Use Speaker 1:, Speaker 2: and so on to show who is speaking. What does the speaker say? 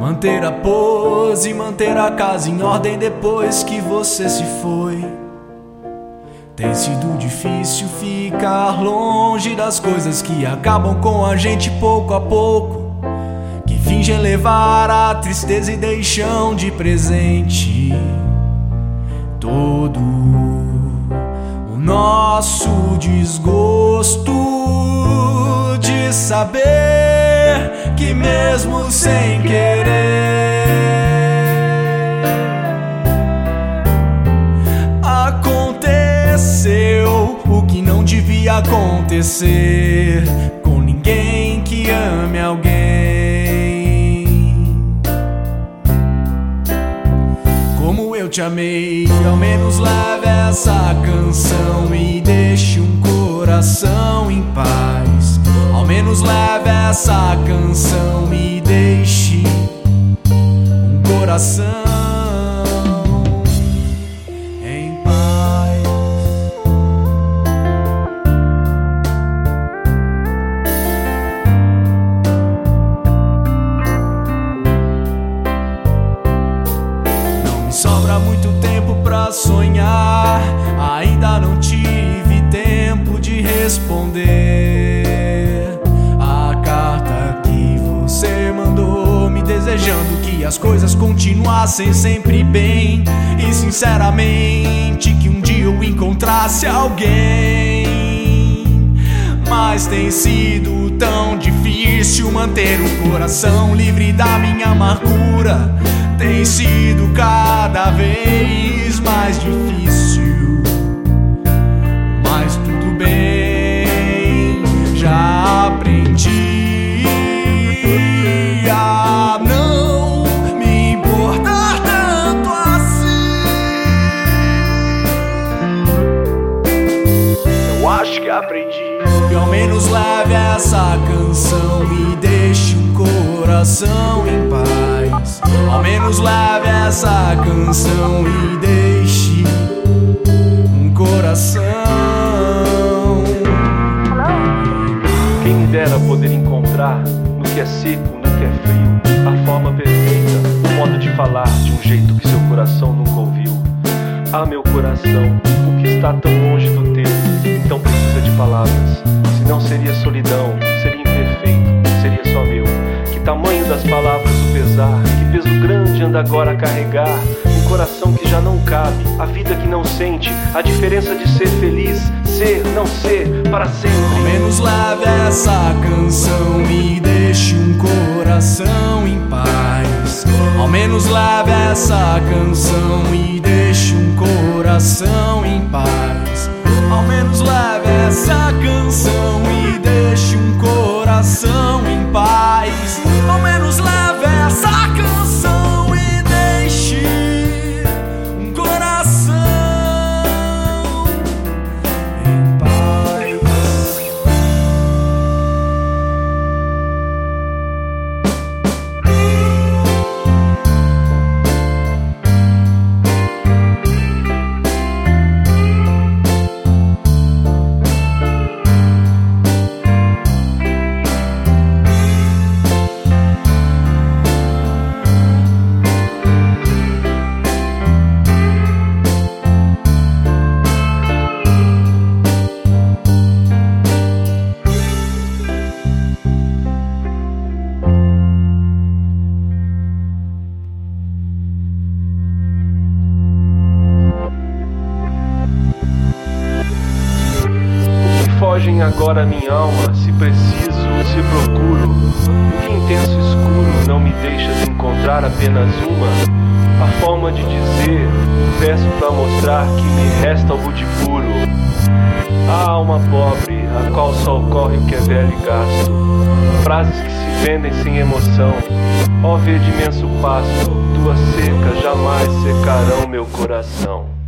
Speaker 1: Manter a pose, manter a casa em ordem depois que você se foi. Tem sido difícil ficar longe das coisas que acabam com a gente pouco a pouco. Que fingem levar a tristeza e deixam de presente todo o nosso desgosto de saber que, mesmo sem querer, aconteceu o que não devia acontecer com ninguém que ame alguém. Como eu te amei, ao menos leve essa canção e deixe um coração em paz. Ao menos leve essa canção e deixe um coração sobra muito tempo pra sonhar. Ainda não tive tempo de responder coisas continuassem sempre bem. E sinceramente, que um dia eu encontrasse alguém. Mas tem sido tão difícil manter o coração livre da minha amargura. Tem sido cada vez mais difícil. Canção e deixe um coração em paz. Ao menos leve essa canção e deixe um coração.
Speaker 2: Quem me dera poder encontrar no que é seco, no que é frio, a forma perfeita, o modo de falar de um jeito que seu coração nunca ouviu. Ah, meu coração, o que está tão longe do tamanho das palavras o pesar, que peso grande anda agora a carregar. Um coração que já não cabe, a vida que não sente, a diferença de ser feliz, ser, não ser, para sempre.
Speaker 1: Ao menos leve essa canção e deixe um coração em paz. Ao menos leve essa canção e deixe um coração em paz.
Speaker 2: Agora minha alma, se preciso, se procuro. O que intenso escuro não me deixa de encontrar apenas uma. A forma de dizer, peço pra mostrar que me resta algo de puro. A alma pobre, a qual só ocorre o que é velho e gasto. Frases que se vendem sem emoção. Ó verde imenso pasto, tuas secas jamais secarão meu coração.